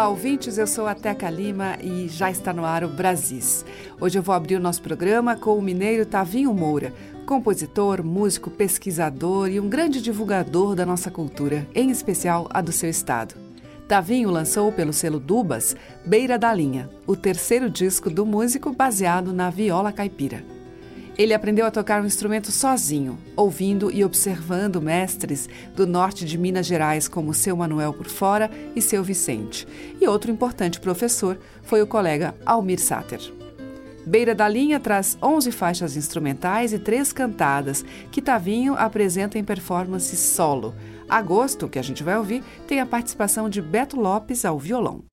Olá, ouvintes. Eu sou a Teca Lima e já está no ar o Brasis. Hoje eu vou abrir o nosso programa com o mineiro Tavinho Moura, compositor, músico, pesquisador e um grande divulgador da nossa cultura, em especial a do seu estado. Tavinho lançou pelo selo Dubas Beira da Linha, o terceiro disco do músico baseado na viola caipira. Ele aprendeu a tocar um instrumento sozinho, ouvindo e observando mestres do norte de Minas Gerais como seu Manuel por fora e seu Vicente. E outro importante professor foi o colega Almir Sater. Beira da Linha traz 11 faixas instrumentais e três cantadas, que Tavinho apresenta em performance solo. Agosto, que a gente vai ouvir, tem a participação de Beto Lopes ao violão.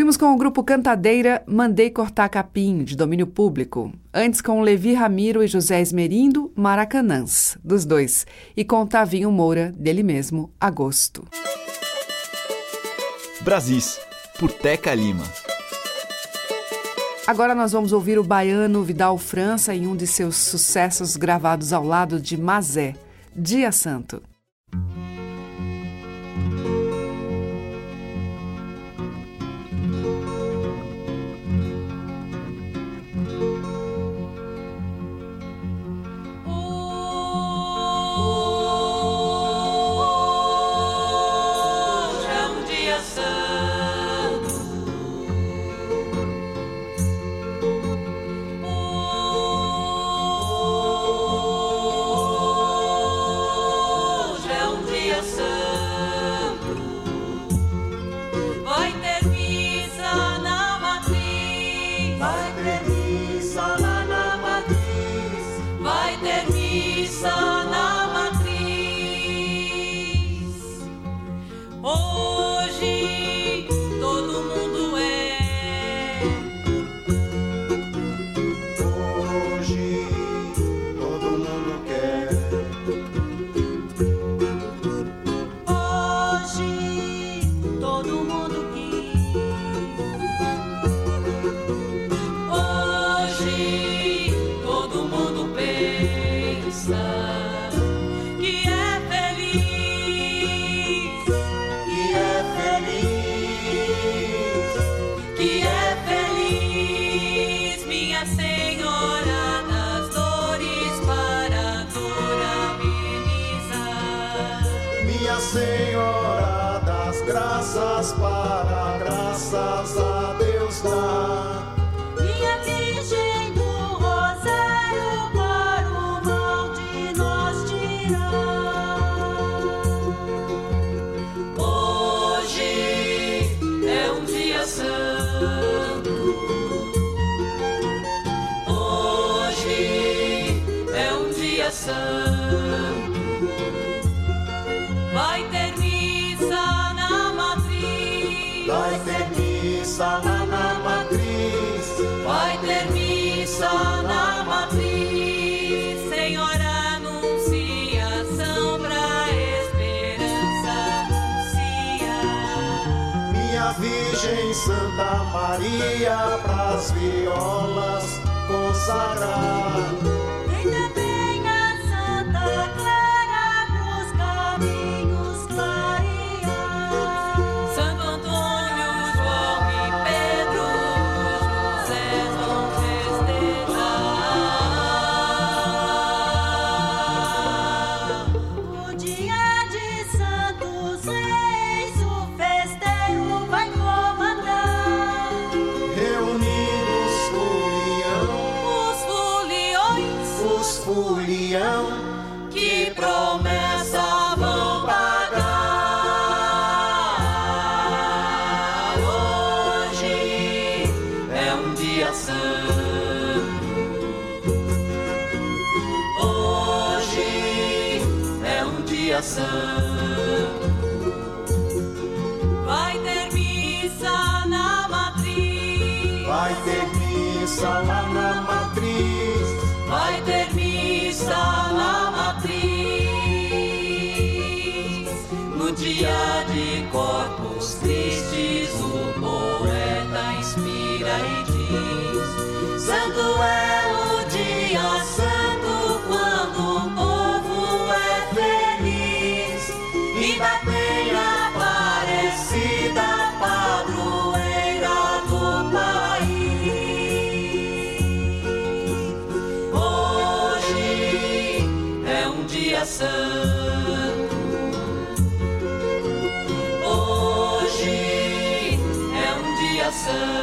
Ouvimos com o grupo Cantadeira Mandei Cortar Capim, de domínio público. Antes com Levi Ramiro e José Esmerindo, Maracanãs, dos dois. E com Tavinho Moura, dele mesmo, Agosto. Brasis, por Teca Lima. Agora nós vamos ouvir o baiano Vidal França em um de seus sucessos gravados ao lado de Mazé, Dia Santo. Maria pras violas consagrar. Yeah. Jesus.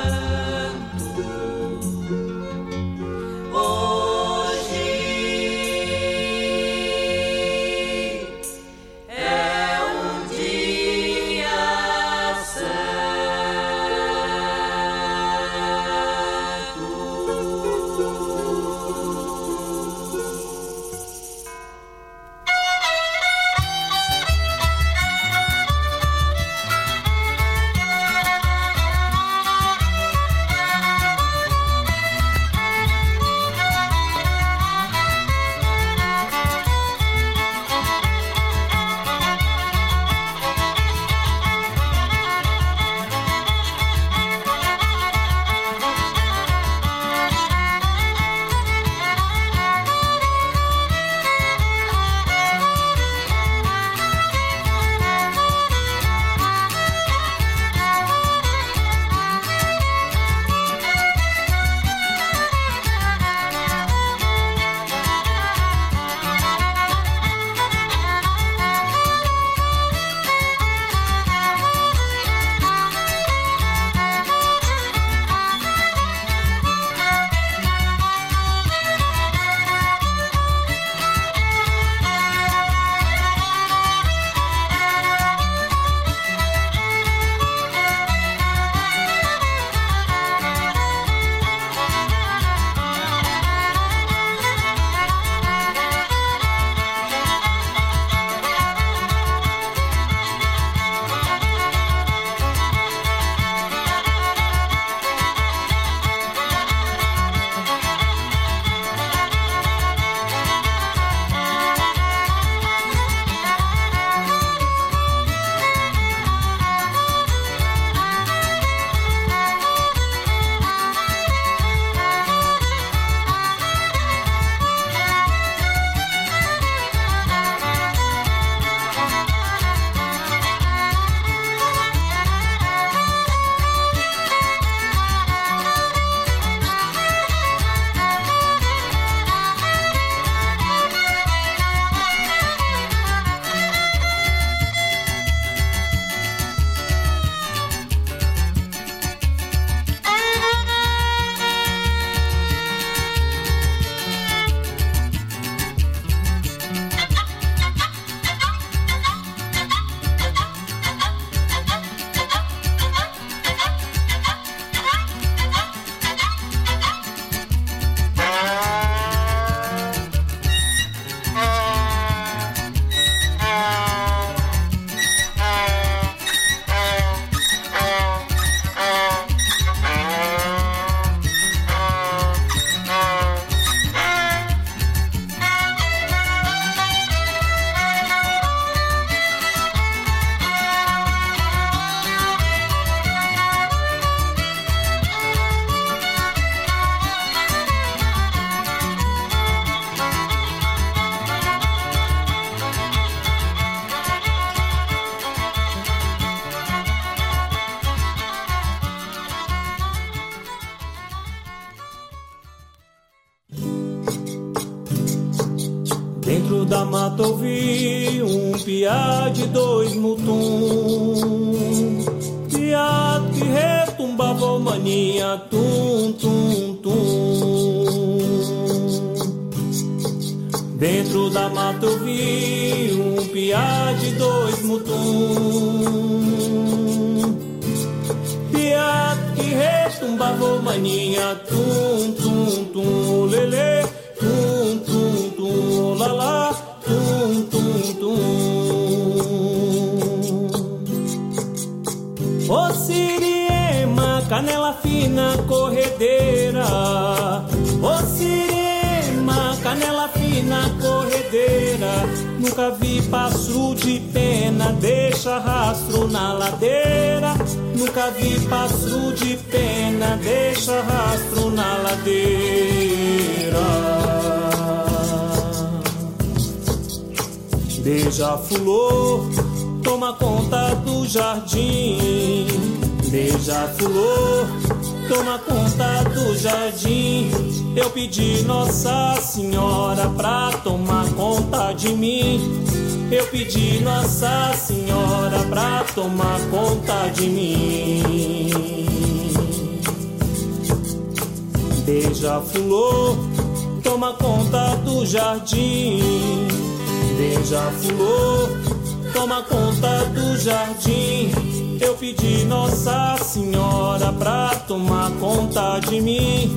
Jardim. Beija-flor, toma conta do jardim. Eu pedi Nossa Senhora pra tomar conta de mim. Eu pedi Nossa Senhora pra tomar conta de mim. Beija-flor, toma conta do jardim. Beija-flor, toma conta do jardim. Eu pedi Nossa Senhora pra tomar conta de mim.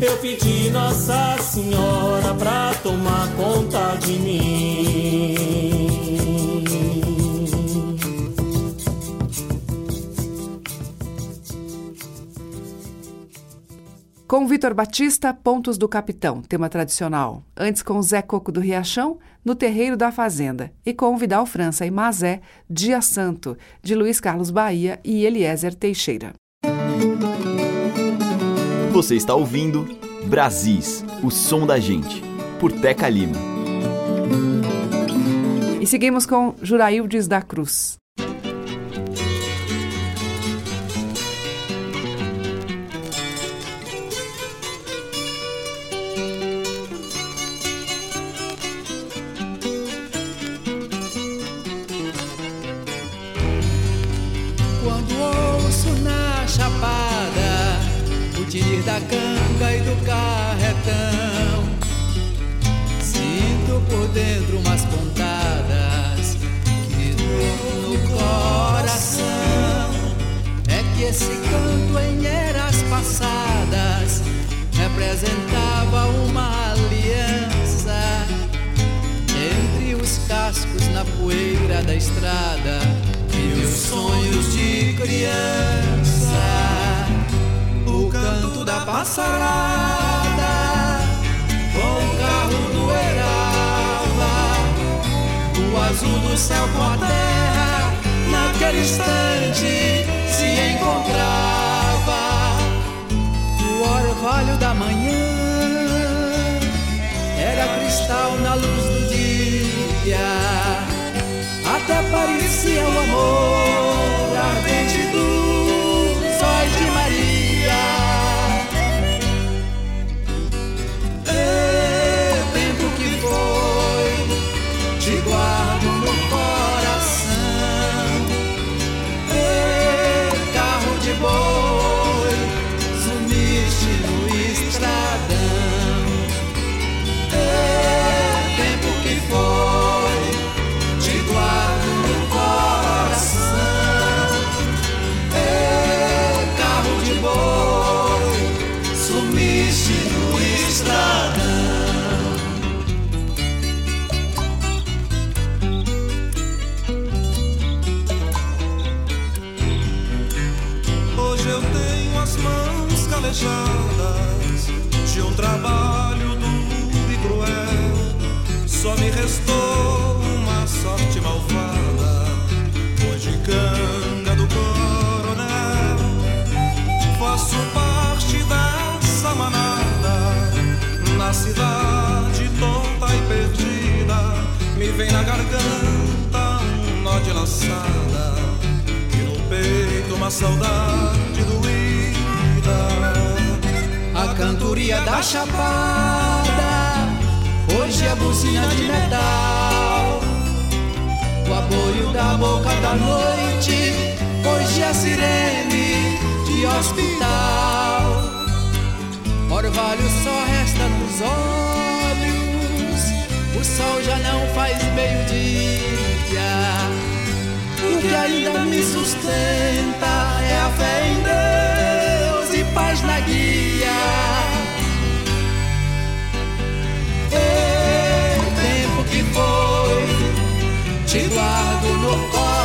Eu pedi Nossa Senhora pra tomar conta de mim. Com Vitor Batista, Pontos do Capitão, tema tradicional. Antes com Zé Coco do Riachão, No Terreiro da Fazenda. E com Vidal França e Mazé, Dia Santo, de Luiz Carlos Bahia e Eliezer Teixeira. Você está ouvindo Brasis, o som da gente, por Teca Lima. E seguimos com Juraildes da Cruz. Chapada o tirir da canga e do carretão, sinto por dentro umas pontadas que dor no coração. É que esse canto em eras passadas representava uma aliança entre os cascos na poeira da estrada e os sonhos de criança. Passarada com o carro do Erava, o azul do céu com a terra naquele instante se encontrava. O orvalho da manhã era cristal na luz do dia. Até parecia o amor ardente dos Só me restou uma sorte malvada, pois de canga do coronel. Faço parte dessa manada, na cidade tonta e perdida. Me vem na garganta um nó de laçada e no peito uma saudade doída. A cantoria da chapada hoje é buzina de metal. O aboio da boca da noite, hoje é sirene de hospital. Orvalho só resta nos olhos, o sol já não faz meio-dia. O que ainda me sustenta é a fé em Deus e paz na guia. Te guardo no coração.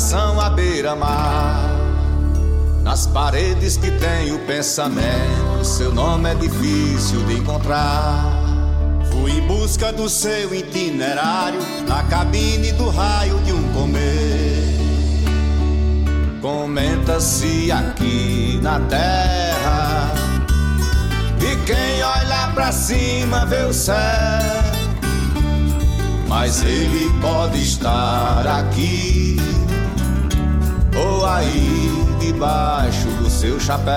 Canção à beira-mar. Nas paredes que tem o pensamento, seu nome é difícil de encontrar. Fui em busca do seu itinerário na cabine do raio de um comer. Comenta-se aqui na terra. E quem olha pra cima vê o céu. Mas ele pode estar aqui ou aí debaixo do seu chapéu.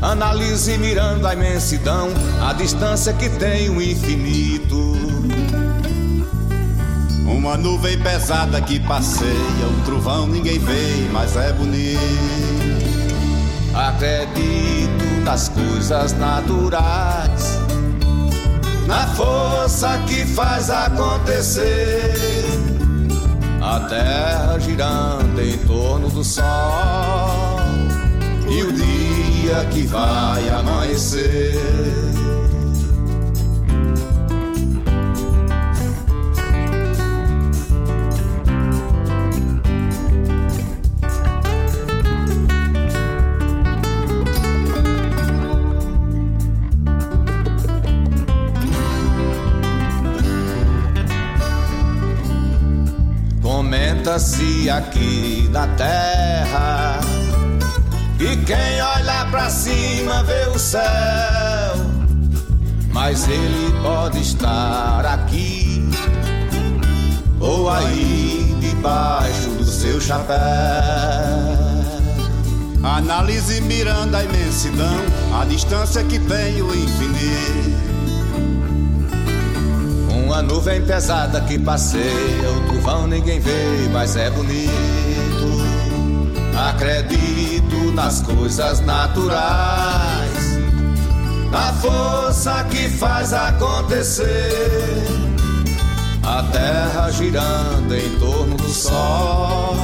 Analise mirando a imensidão, a distância que tem o infinito. Uma nuvem pesada que passeia, o trovão ninguém vê, mas é bonito. Acredito nas coisas naturais, na força que faz acontecer. A terra girando em torno do sol e o dia que vai amanhecer. Comenta-se aqui na terra e quem olha pra cima vê o céu, mas ele pode estar aqui ou aí debaixo do seu chapéu. Analise mirando a imensidão, a distância que tem o infinito. Uma nuvem pesada que passeia, o trovão ninguém vê, mas é bonito. Acredito nas coisas naturais, na força que faz acontecer. A terra girando em torno do sol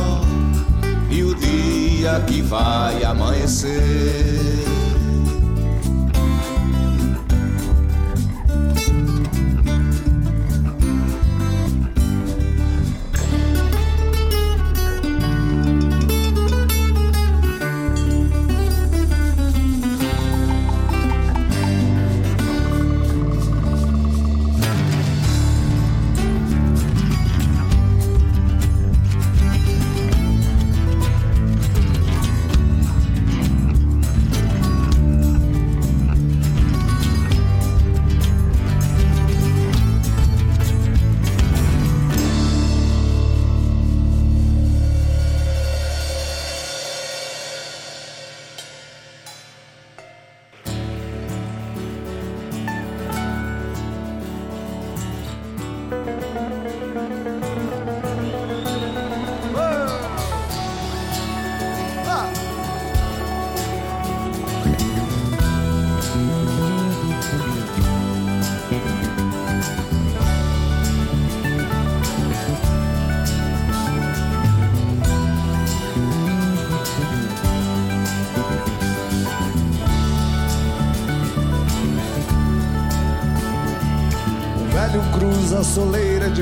e o dia que vai amanhecer.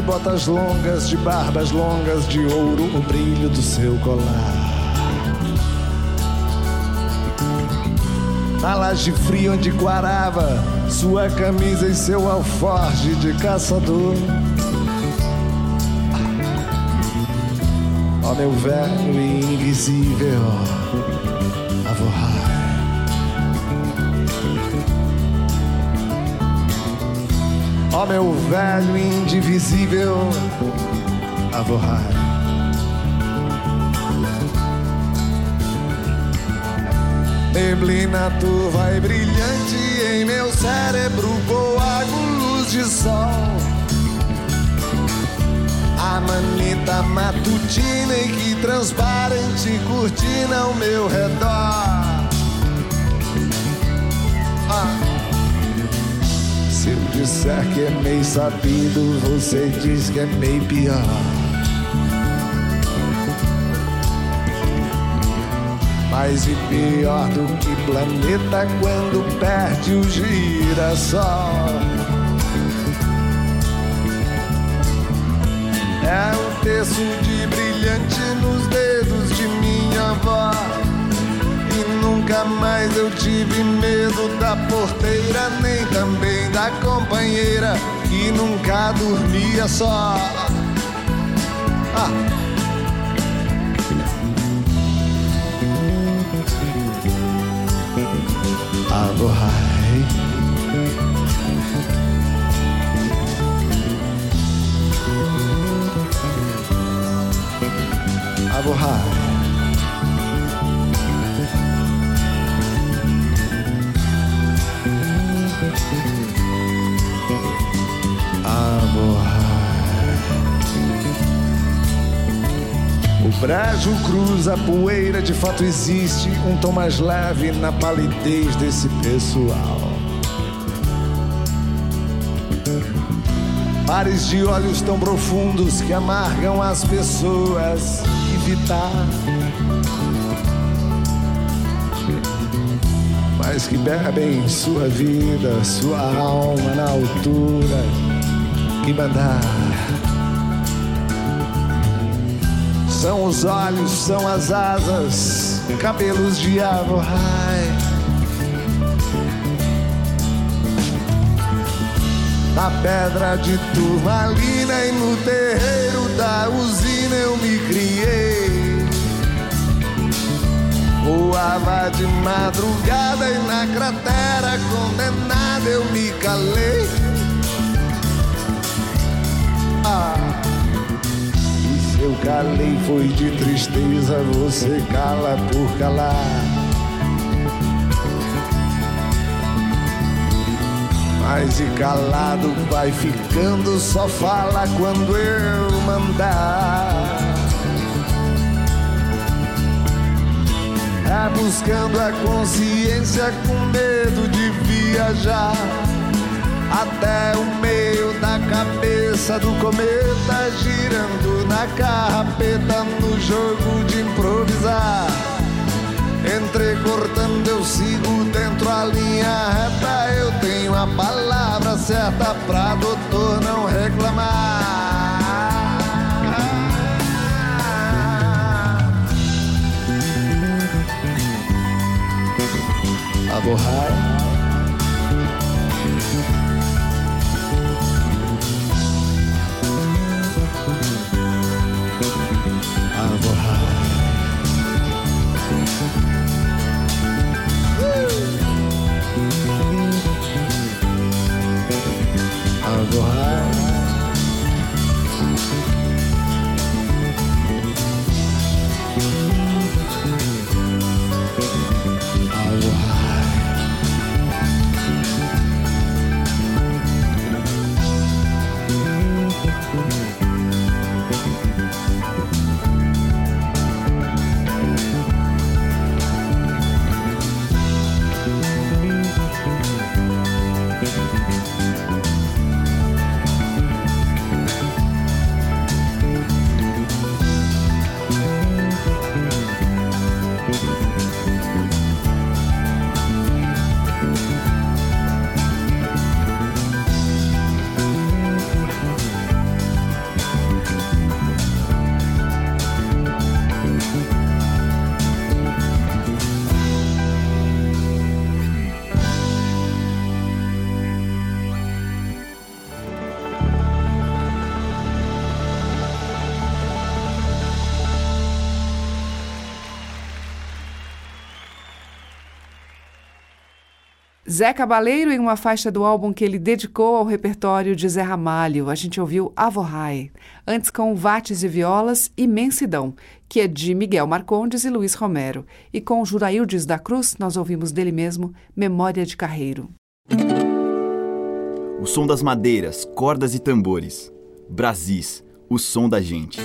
Botas longas, de barbas longas, de ouro o brilho do seu colar. Na laje fria onde quarava sua camisa e seu alforje de caçador. Ó meu velho invisível Ó meu velho indivisível avorrar. Neblina turva e brilhante em meu cérebro coago luz de sol. A manita matutina e que transparente cortina ao meu redor. Disser que é meio sabido, você diz que é meio pior. Mais e pior do que planeta quando perde o girassol. É um terço de brilhante nos dedos de minha avó. Nunca mais eu tive medo da porteira, nem também da companheira que nunca dormia só. Ah. Aborrai. Brejo cruza a poeira, de fato existe um tom mais leve na palidez desse pessoal. Pares de olhos tão profundos que amargam as pessoas evitar. Mas que bebem sua vida, sua alma na altura que mandar. São os olhos, são as asas, cabelos de avorrai. Na pedra de turmalina e no terreiro da usina eu me criei. Voava de madrugada e na cratera condenada eu me calei. Calei foi de tristeza, você cala por calar. Mas e calado vai ficando, só fala quando eu mandar. É buscando a consciência com medo de viajar até o meio da cabeça do cometa, girando na carrapeta no jogo de improvisar. Entrecortando eu sigo dentro a linha reta, eu tenho a palavra certa pra doutor não reclamar. A Zé Cabaleiro em uma faixa do álbum que ele dedicou ao repertório de Zé Ramalho. A gente ouviu Avorrai. Antes com Vates e Violas, Imensidão, que é de Miguel Marcondes e Luiz Romero. E com Juraildes da Cruz, nós ouvimos dele mesmo Memória de Carreiro. O som das madeiras, cordas e tambores. Brasis, o som da gente.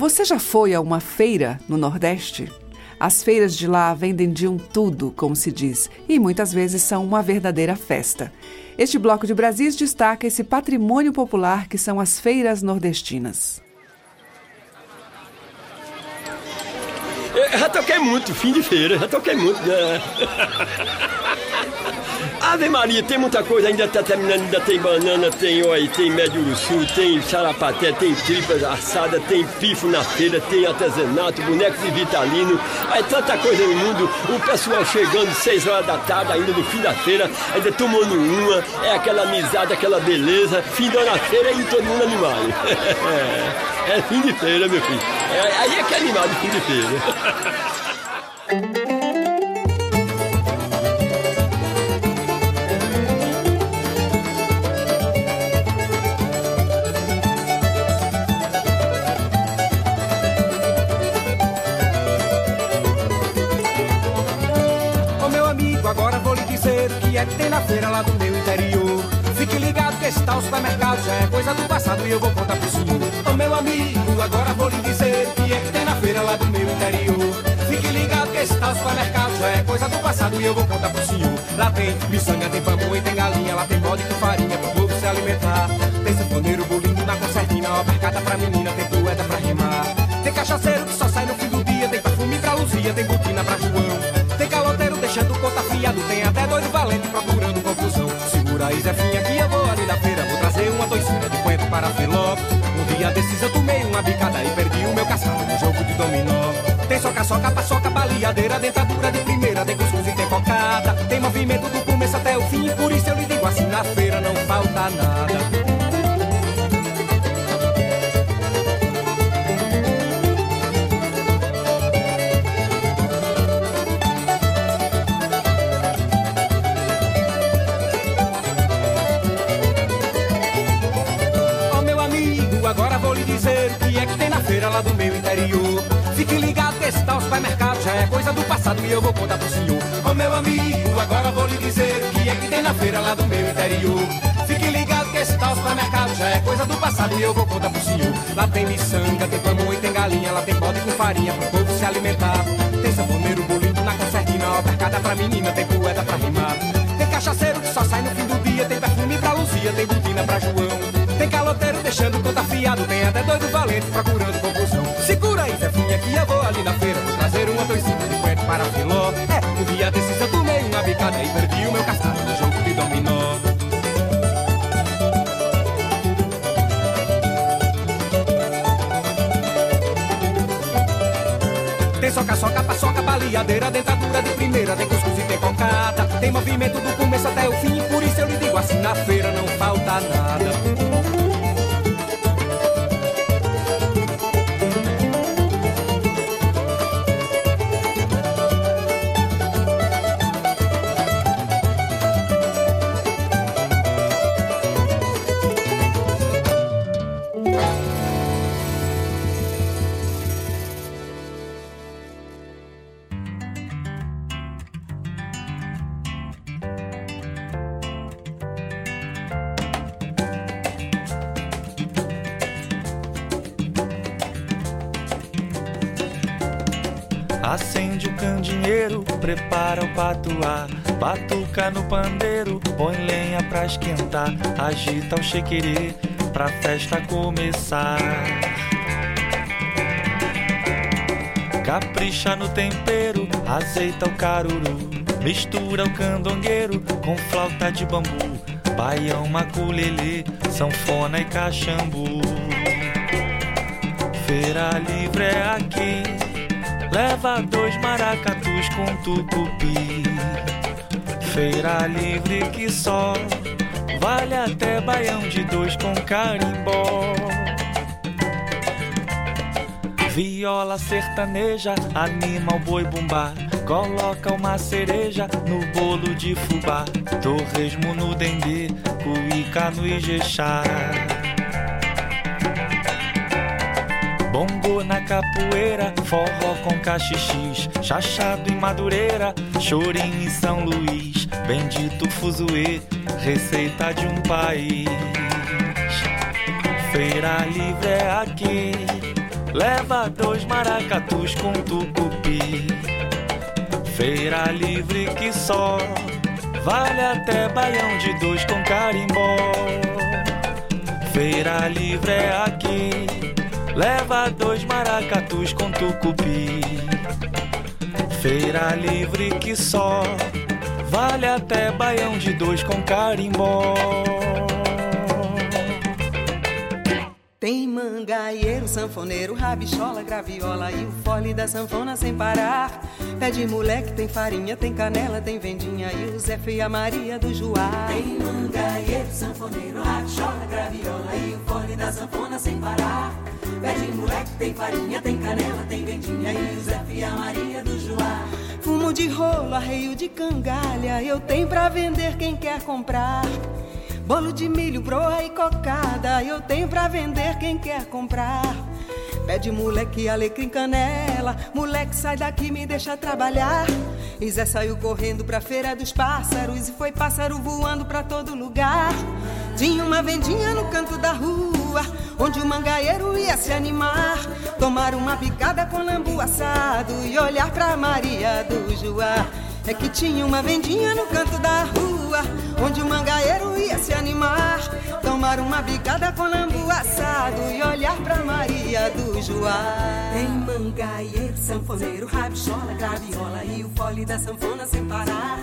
Você já foi a uma feira no Nordeste? As feiras de lá vendem de um tudo, como se diz, e muitas vezes são uma verdadeira festa. Este bloco de Brasis destaca esse patrimônio popular que são as feiras nordestinas. Eu já toquei muito, fim de feira, já toquei muito, né? Ave Maria, tem muita coisa, ainda tá terminando, ainda tem banana, tem oi, tem médio sul, tem sarapaté, tem tripas assada, tem pifo na feira, tem artesanato, bonecos de vitalino, é tanta coisa no mundo, o pessoal chegando seis horas da tarde, ainda no fim da feira, ainda tomando uma, é aquela amizade, aquela beleza, fim da feira e todo mundo animado. É, é fim de feira, meu filho. É, aí é que é animado fim de feira. é que tem na feira lá do meu interior. Fique ligado que esse tal supermercado já é coisa do passado e eu vou contar pro senhor. Ô meu amigo, agora vou lhe dizer o que é que tem na feira lá do meu interior. Fique ligado que esse tal supermercado já é coisa do passado e eu vou contar pro senhor. Lá tem miçanga, tem pamonha, tem galinha, lá tem bode com farinha pro povo se alimentar. Tem sanfoneiro, bolinho na concertina, ó, percada pra menina, tem poeta pra rimar. Tem cachaceiro que só sai no fim do dia, tem perfume pra Luzia, tem botina pra João. Tem caloteiro deixando conta fiado, tem até doido confusão. Aí, Zefinha, que eu vou ali na feira, vou trazer uma doicina de coentro para Filó. Um dia desses eu tomei uma bicada e perdi o meu cascado no jogo de dominó. Tem soca, soca, paçoca, baleadeira, dentadura de primeira, tem cuscuz e tem cocada. Tem movimento do começo até o fim, por isso eu lhe digo assim, na feira não falta nada. Lá do meu interior. Fique ligado que esse tal supermercado já é coisa do passado e eu vou contar pro senhor. Ô oh, meu amigo, agora vou lhe dizer o que é que tem na feira lá do meu interior. Fique ligado que esse tal supermercado já é coisa do passado e eu vou contar pro senhor. Lá tem miçanga, tem pamonha, tem galinha, lá tem bode com farinha pro povo se alimentar. Tem sanfoneiro, bolinho na concertina, ó, percada pra menina, tem poeta pra rimar. Tem cachaceiro que só sai no fim do dia, tem perfume pra Luzia, tem botina pra João. Tem caloteiro deixando conta fiado, tem até doido valente procurando soca, soca, paçoca, baleadeira, dentadura de primeira, tem cuscuz e tem cocada. Tem movimento do começo até o fim, por isso eu lhe digo assim, na feira pandeiro, põe lenha pra esquentar, agita o chequerê pra festa começar. Capricha no tempero, azeita o caruru, mistura o candongueiro com flauta de bambu, baião, maculelê, sanfona e cachambu. Feira livre é aqui Leva dois maracatus com tucupi. Feira livre que só vale até baião de dois com carimbó. Viola sertaneja anima o boi bumbá Coloca uma cereja no bolo de fubá, torresmo no dendê, cuíca no ijexá. Bongo na capoeira, forró com cachixis, chachado em madureira, chorinho em São Luís, bendito fuzuê, receita de um país. Feira livre é aqui, leva dois maracatus com tucupi. Feira livre que só vale até baião de dois com carimbó. Feira livre é aqui, leva dois maracatus com tucupi. Feira livre que só vale até baião de dois com carimbó. Mangaieiro, sanfoneiro, rabichola, graviola e o fole da sanfona sem parar. Pé de moleque, tem farinha, tem canela, tem vendinha e o Zé e a Maria do Joá. Tem mangaieiro, sanfoneiro, rabichola, graviola e o fole da sanfona sem parar. Pé de moleque, tem farinha, tem canela, tem vendinha e o Zé e a Maria do Joá. Fumo de rolo, arreio de cangalha, eu tenho pra vender quem quer comprar. Bolo de milho, broa e cocada, eu tenho pra vender quem quer comprar. Pede moleque, alecrim, canela, moleque sai daqui, me deixa trabalhar. E Zé saiu correndo pra feira dos pássaros e foi pássaro voando pra todo lugar. Tinha uma vendinha no canto da rua, onde o mangaeiro ia se animar. Tomar uma picada com lambu assado e olhar pra Maria do Joá. É que tinha uma vendinha no canto da rua, onde o mangaeiro ia se animar. Tomar uma bicada com lambu assado e olhar pra Maria do Joá. Tem mangaeiro, sanfoneiro, rabichola, graviola e o fole da sanfona sem parar.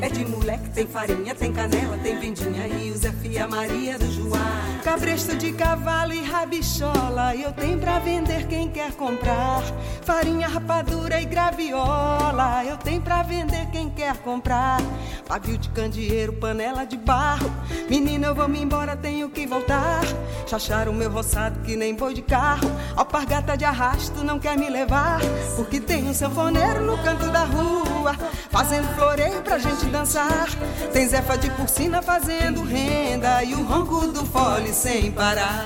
É de moleque, tem farinha, tem canela, tem vendinha e o Zé e a Maria do Joá. Cabresto de cavalo e rabichola, eu tenho pra vender quem quer comprar. Farinha, rapadura e graviola, eu tenho pra vender quem quer comprar. Pavio de candeeiro, panela de barro. Menina, eu vou me embora, tenho que voltar. Chachar o meu roçado que nem boi de carro. Alpargata de arrasto não quer me levar. Porque tem um sanfoneiro no canto da rua, fazendo floreio pra gente dançar. Tem Zefa de porcina fazendo renda e o ronco do fole sem parar.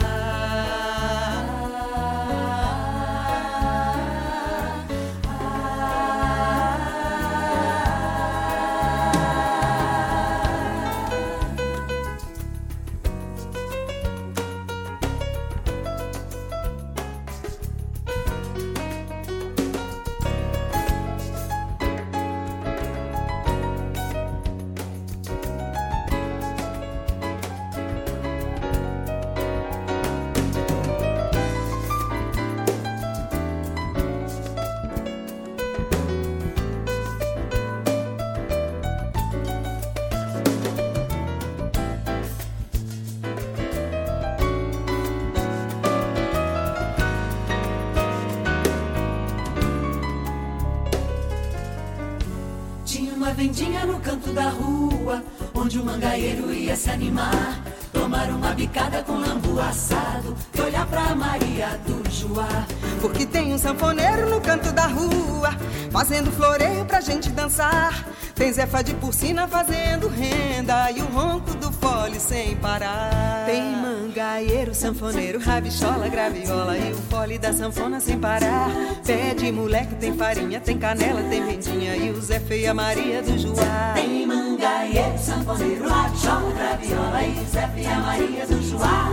Vendinha no canto da rua, onde o mangaeiro ia se animar. Tomar uma bicada com lambu assado e olhar pra Maria do Joá. Porque tem um sanfoneiro no canto da rua, fazendo floreio pra gente dançar. Tem Zefa de porcina fazendo renda e o ronco do fole sem parar. Tem mangaeiro, sanfoneiro, rabichola, graviola e o fole da sanfona sem parar. Pé de moleque, tem farinha, tem canela, tem vendinha e o Zé e a Maria do Joá. Tem mangaeiro, sanfoneiro, rabichola, graviola e o Zé e a Maria do Joá.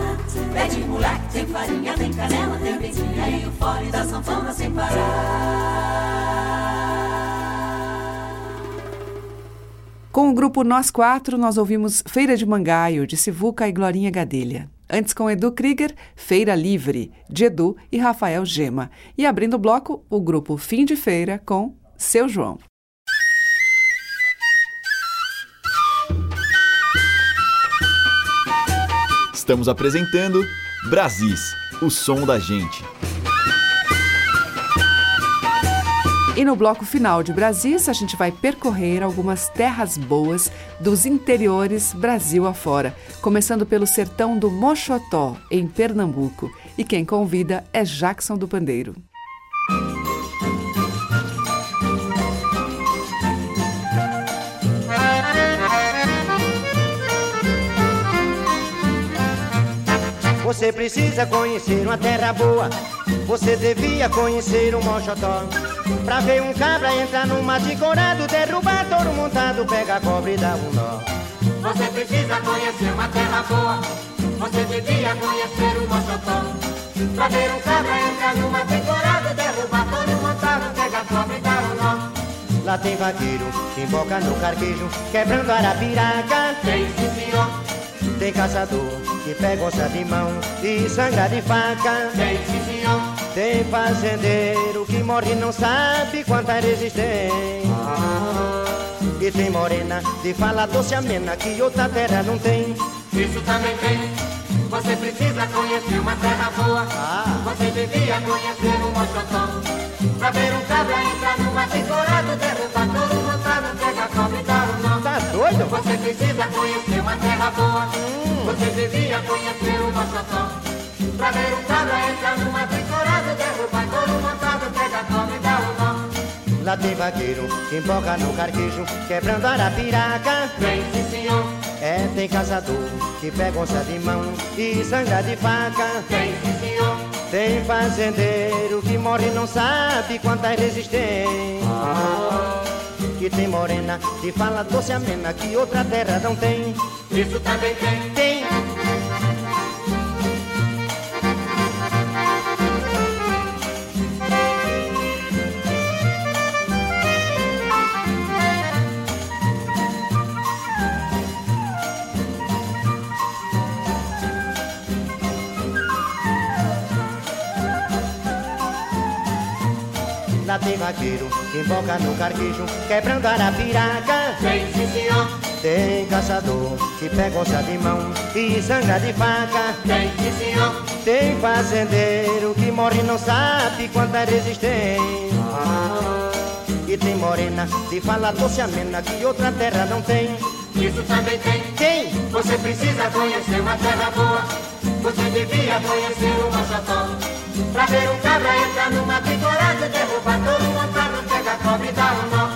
Pé de moleque, tem farinha, tem canela, tem vendinha e o fole da sanfona sem parar. Com o grupo Nós Quatro, nós ouvimos Feira de Mangaio, de Sivuca e Glorinha Gadelha. Antes, com Edu Krieger, Feira Livre, de Edu e Rafael Gema. E abrindo o bloco, o grupo Fim de Feira com Seu João. Estamos apresentando Brasis, o som da gente. E no bloco final de Brasis, a gente vai percorrer algumas terras boas dos interiores Brasil afora, começando pelo sertão do Mochotó, em Pernambuco. E quem convida é Jackson do Pandeiro. Você precisa conhecer uma terra boa. Você devia conhecer o Mochotó. Pra ver um cabra entrar no mato corado, derrubar touro montado, pega a cobre e dá um nó. Você precisa conhecer uma terra boa. Você devia conhecer o mochotó. Pra ver um cabra entrar no mato corado, derrubar touro montado, pega a cobre e dá um nó. Lá tem vaqueiro que emboca no carquejo, quebrando arapiraca. Tem sim, senhor. Tem caçador que pega onça de mão e sangra de faca. Tem sim, senhor. Tem fazendeiro que morre e não sabe quanta resistência. E tem morena de fala doce amena que outra terra não tem. Isso também tem. Você precisa conhecer uma terra boa. Ah. Você devia conhecer um mochotão. Pra ver um cabra entrar numa temporada, derrubar todo montado, pega a cobra e dá um nó. Tá doido? Você precisa conhecer uma terra boa. Você devia conhecer um mochotão. Um cabra entrar numa temporada, derrubar todo montado, pega cobra e dá um nó. Lá tem vaqueiro que emboca no carquejo, quebrando arapiraca. Tem sim, senhor. É, tem caçador que pega onça de mão e sangra de faca. Tem sim, senhor. Tem fazendeiro que morre e não sabe quanta resistência. E tem morena que fala doce amena que outra terra não tem. Isso também tem. Tem. Tem vaqueiro que emboca no carquejo, quebrando arapiraca. Tem sim, senhor. Tem caçador que pega onça de mão e sangra de faca. Tem sim, senhor. Tem fazendeiro que morre e não sabe quanta resistência. E tem morena de fala doce amena que outra terra não tem. Isso também tem. Tem. Você precisa conhecer uma terra boa. Você devia conhecer o mochotão. Pra ver um cabra entrar numa temporada, derrubar todo montado, pega a cobra e dá um nó.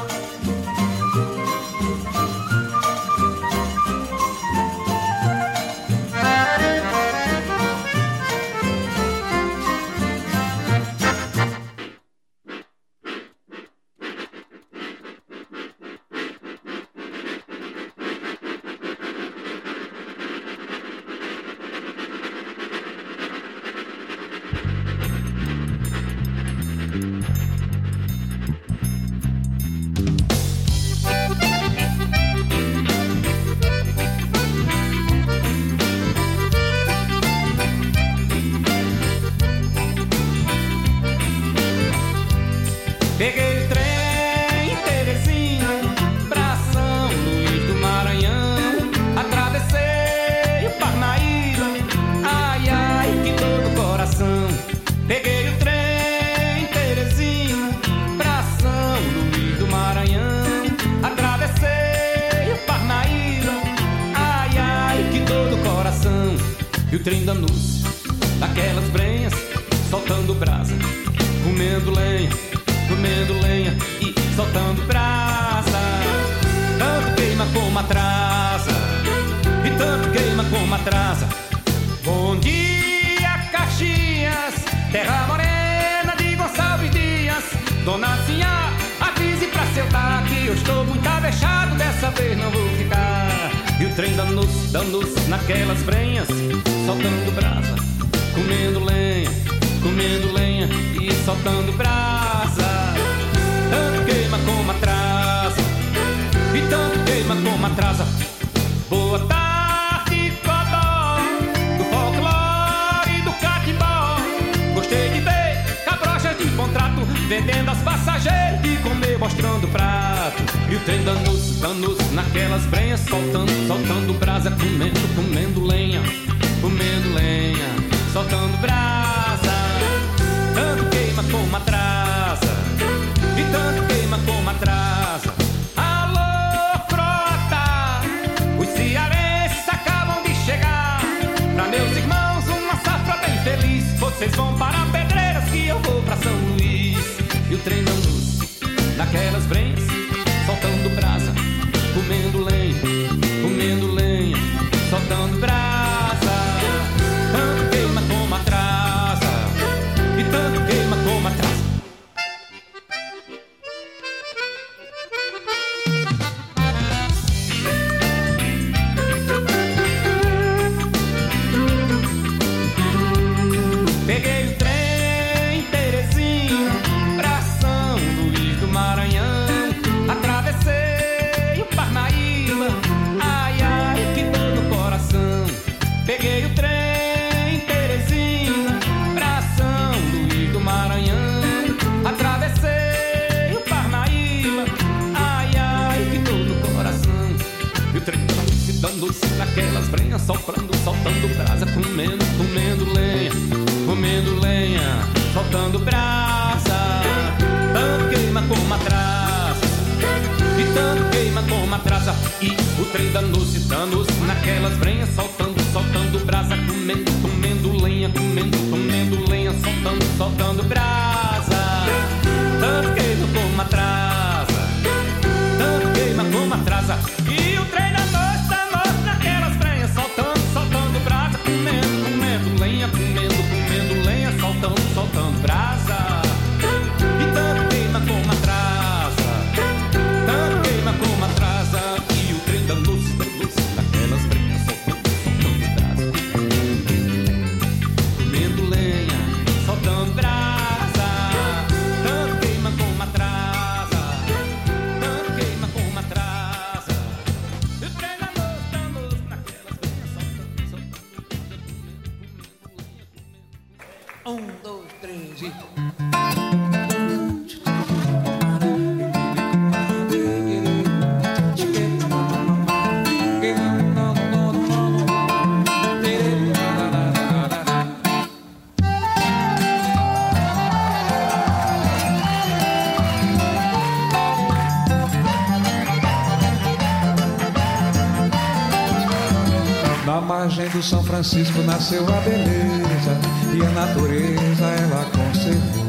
Francisco nasceu a beleza e a natureza ela conservou.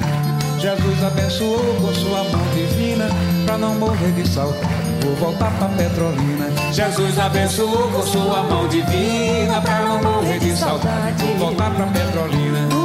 Jesus abençoou com sua mão divina pra não morrer de saudade. Vou voltar pra Petrolina. Jesus abençoou com sua mão divina pra não morrer de saudade. Vou voltar pra Petrolina.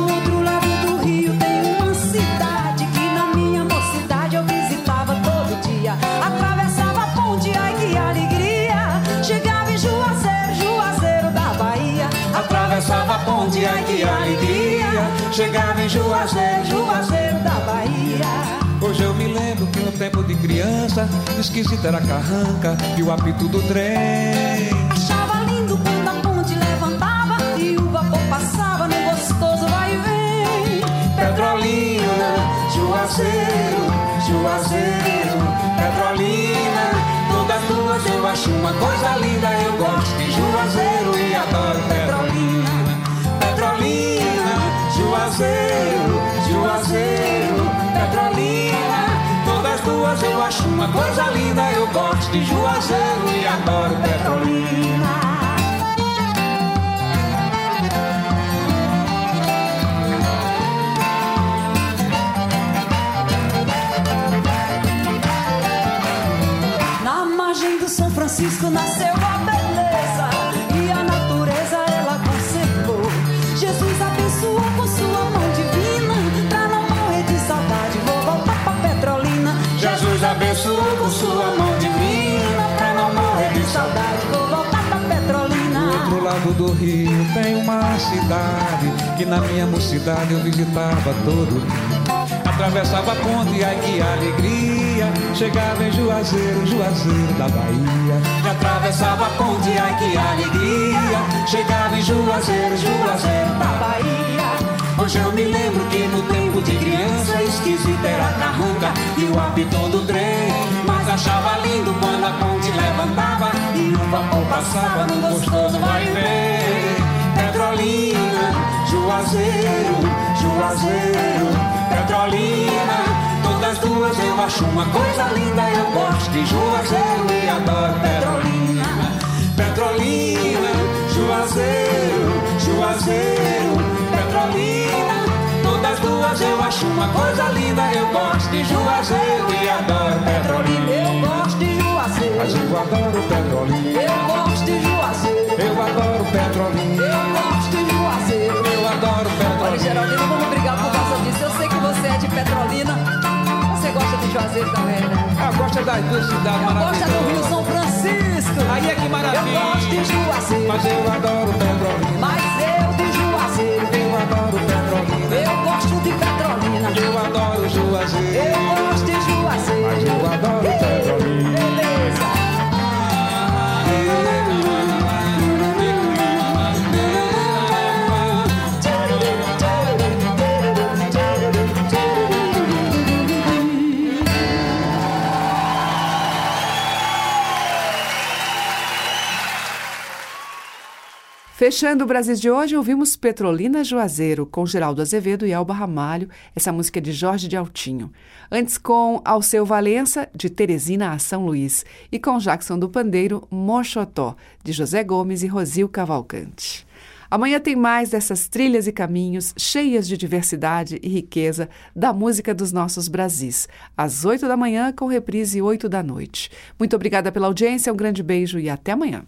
Alegria. Chegava em Juazeiro, Juazeiro da Bahia. Hoje eu me lembro que no tempo de criança, esquisita era a carranca e o apito do trem. Achava lindo quando a ponte levantava e o vapor passava no gostoso vai e vem. Petrolina, Juazeiro, Juazeiro, Petrolina. Todas duas eu acho uma coisa linda. Eu gosto Eu acho uma coisa linda. Eu gosto de Juazeiro e adoro Petrolina. Na margem do São Francisco nasceu a com sua mão divina pra não morrer de saudade. Vou voltar pra Petrolina. Do outro lado do rio tem uma cidade que na minha mocidade eu visitava todo dia. Atravessava a ponte, ai que alegria. Chegava em Juazeiro, Juazeiro da Bahia. E atravessava a ponte, ai que alegria. Chegava em Juazeiro, Juazeiro da Bahia. Hoje eu me lembro que no tempo de criança esquisita era carranca e o apitão do trem. Achava lindo quando a ponte levantava e o vapor passava no gostoso vai vem. Petrolina, Juazeiro, Juazeiro, Petrolina. Todas duas eu acho uma coisa linda. Eu gosto de Juazeiro e adoro Petrolina. Petrolina, Juazeiro, Juazeiro, Petrolina. Acho uma coisa linda. Eu gosto de Juazeiro e adoro Petrolina. Eu gosto de Juazeiro. Mas eu adoro Petrolina. Eu gosto de Juazeiro. Eu adoro Petrolina. Eu gosto de Juazeiro. Eu adoro Petrolina. Olha, Geraldino, vamos brigar por causa disso. Eu sei que você é de Petrolina. Você gosta de Juazeiro também, né? Eu gosto das duas cidades Eu gosto do Rio. São Francisco. Aí é que maravilha. Eu gosto de Juazeiro. Mas eu adoro Petrolina. Mas adoro Fechando o Brasil de hoje, ouvimos Petrolina Juazeiro, com Geraldo Azevedo e Elba Ramalho, essa música é de Jorge de Altinho. Antes com Alceu Valença, de Teresina a São Luís, e com Jackson do Pandeiro, Mochotó, de José Gomes e Rosil Cavalcante. Amanhã tem mais dessas trilhas e caminhos cheias de diversidade e riqueza da música dos nossos Brasis, às 8 da manhã com reprise 8 da noite. Muito obrigada pela audiência, um grande beijo e até amanhã.